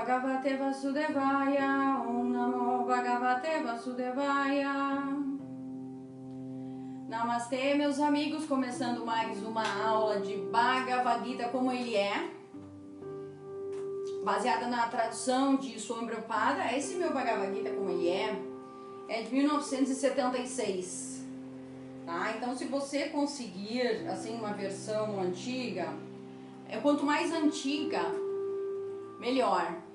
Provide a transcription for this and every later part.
Bhagavate Vasudevaya. Om Namo Bhagavate Vasudevaya. Namastê, meus amigos, começando mais uma aula de Bhagavad Gita como ele é, baseada na tradução de Swami Prabhupada. Esse meu Bhagavad Gita como ele é, é de 1976, tá? Então, se você conseguir, assim, uma versão antiga, é quanto mais antiga, melhor.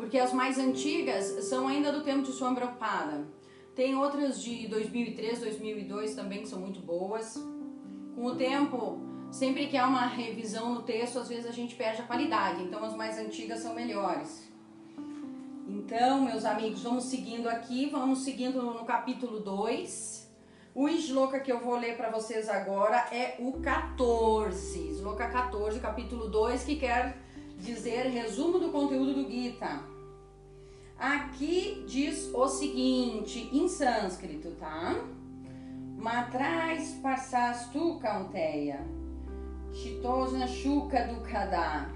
Porque as mais antigas são ainda do tempo de Swami Prabhupada. Tem outras de 2003, 2002 também que são muito boas. Com o tempo, sempre que há uma revisão no texto, às vezes a gente perde a qualidade. Então as mais antigas são melhores. Então, meus amigos, vamos seguindo aqui, vamos seguindo no capítulo 2. O Sloka que eu vou ler para vocês agora é o 14. Sloka 14, capítulo 2, que quer dizer resumo do conteúdo do Gita. Aqui diz o seguinte, em sânscrito, tá? Matrais parsastu kaunteya, chitosna shuka dukada,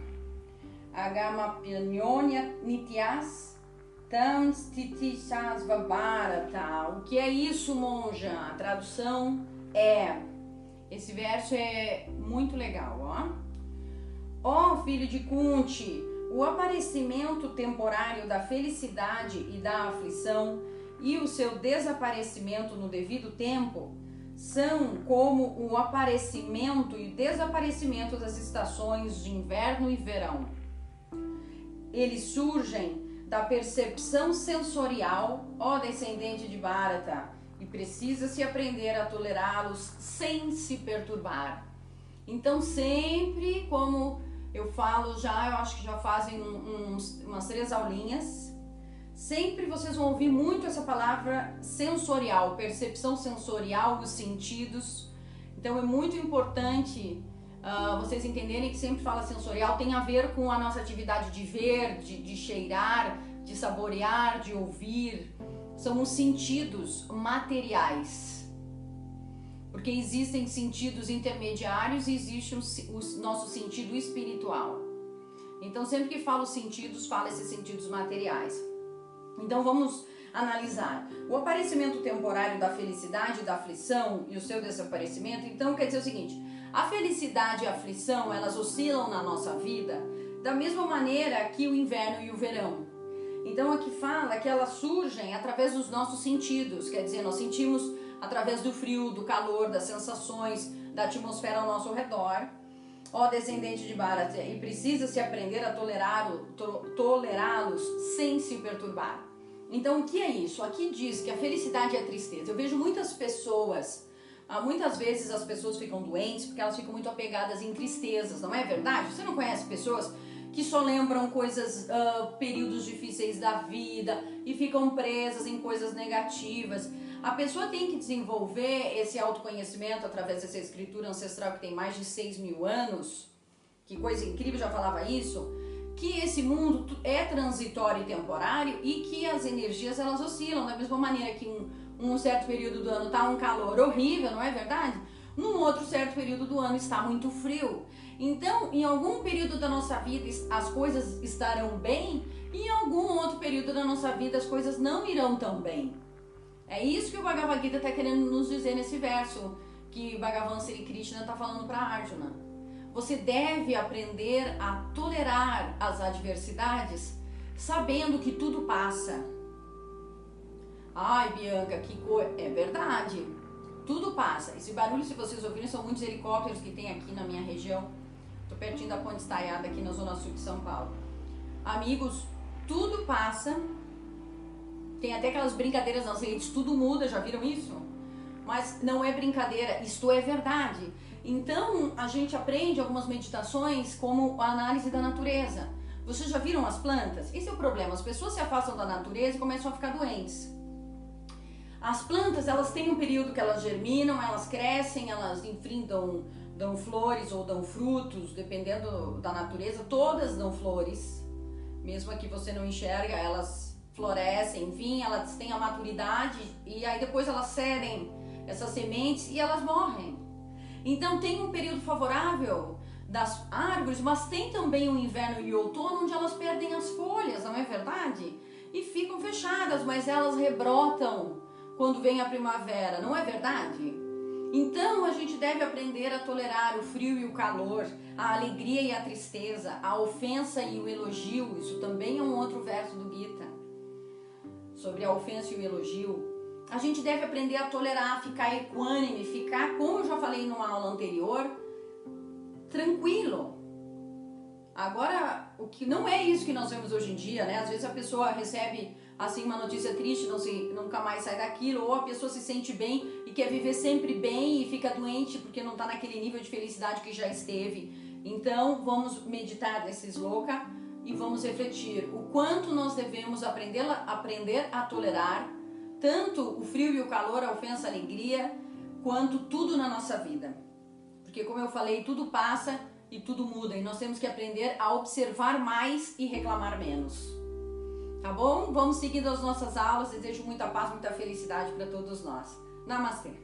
agama pinyonya nityas, tam stitishasva bharata. O que é isso, monja? A tradução é... Esse verso é muito legal, ó. Ó oh, filho de Kunti, o aparecimento temporário da felicidade e da aflição e o seu desaparecimento no devido tempo são como o aparecimento e desaparecimento das estações de inverno e verão. Eles surgem da percepção sensorial, ó descendente de Bharata, e precisa-se aprender a tolerá-los sem se perturbar. Então, sempre como eu falo já, eu acho que já fazem uns, umas três aulinhas. Sempre vocês vão ouvir muito essa palavra sensorial, percepção sensorial dos sentidos. Então é muito importante uh, vocês entenderem que sempre fala sensorial tem a ver com a nossa atividade de ver, de, de cheirar, de saborear, de ouvir. São os sentidos materiais porque existem sentidos intermediários e existe o, o nosso sentido espiritual. Então, sempre que falo sentidos, falo esses sentidos materiais. Então, vamos analisar o aparecimento temporário da felicidade, da aflição e o seu desaparecimento. Então, quer dizer o seguinte: a felicidade e a aflição elas oscilam na nossa vida da mesma maneira que o inverno e o verão. Então, aqui fala que elas surgem através dos nossos sentidos, quer dizer, nós sentimos através do frio, do calor, das sensações, da atmosfera ao nosso redor. Ó descendente de Bharat, e precisa se aprender a tolerá-los sem se perturbar. Então, o que é isso? Aqui diz que a felicidade é a tristeza. Eu vejo muitas pessoas, ah, muitas vezes as pessoas ficam doentes porque elas ficam muito apegadas em tristezas, não é verdade? Você não conhece pessoas que só lembram coisas, uh, períodos difíceis da vida e ficam presas em coisas negativas. A pessoa tem que desenvolver esse autoconhecimento através dessa escritura ancestral que tem mais de 6 mil anos. Que coisa incrível, já falava isso. Que esse mundo é transitório e temporário e que as energias elas oscilam da mesma maneira que um, um certo período do ano está um calor horrível, não é verdade? Num outro certo período do ano está muito frio. Então, em algum período da nossa vida as coisas estarão bem e em algum outro período da nossa vida as coisas não irão tão bem. É isso que o Bhagavad Gita está querendo nos dizer nesse verso que Bhagavan Sri Krishna está falando para Arjuna. Você deve aprender a tolerar as adversidades, sabendo que tudo passa. Ai, Bianca, que coisa. É verdade. Tudo passa. Esse barulho, se vocês ouvirem, são muitos helicópteros que tem aqui na minha região. Estou pertinho da Ponte Estaiada, aqui na Zona Sul de São Paulo. Amigos, tudo passa tem até aquelas brincadeiras nas redes, tudo muda, já viram isso? Mas não é brincadeira, isto é verdade. Então a gente aprende algumas meditações como a análise da natureza. Vocês já viram as plantas? Esse é o problema, as pessoas se afastam da natureza e começam a ficar doentes. As plantas, elas têm um período que elas germinam, elas crescem, elas dão, dão flores ou dão frutos, dependendo da natureza, todas dão flores. Mesmo que você não enxerga, elas florescem, enfim, elas têm a maturidade e aí depois elas cedem essas sementes e elas morrem. Então tem um período favorável das árvores, mas tem também o inverno e o outono onde elas perdem as folhas, não é verdade? E ficam fechadas, mas elas rebrotam quando vem a primavera, não é verdade? Então a gente deve aprender a tolerar o frio e o calor, a alegria e a tristeza, a ofensa e o elogio. Isso também é um outro verso do Gita sobre a ofensa e o elogio. A gente deve aprender a tolerar, ficar equânime, ficar, como eu já falei numa aula anterior, tranquilo. Agora, o que não é isso que nós vemos hoje em dia, né? Às vezes a pessoa recebe assim uma notícia triste, não se nunca mais sai daquilo, ou a pessoa se sente bem e quer viver sempre bem e fica doente porque não está naquele nível de felicidade que já esteve. Então, vamos meditar nesses louca e vamos refletir o quanto nós devemos aprender, aprender a tolerar tanto o frio e o calor, a ofensa, a alegria, quanto tudo na nossa vida. Porque como eu falei, tudo passa e tudo muda e nós temos que aprender a observar mais e reclamar menos. Tá bom? Vamos seguindo as nossas aulas. Desejo muita paz, muita felicidade para todos nós. Namastê.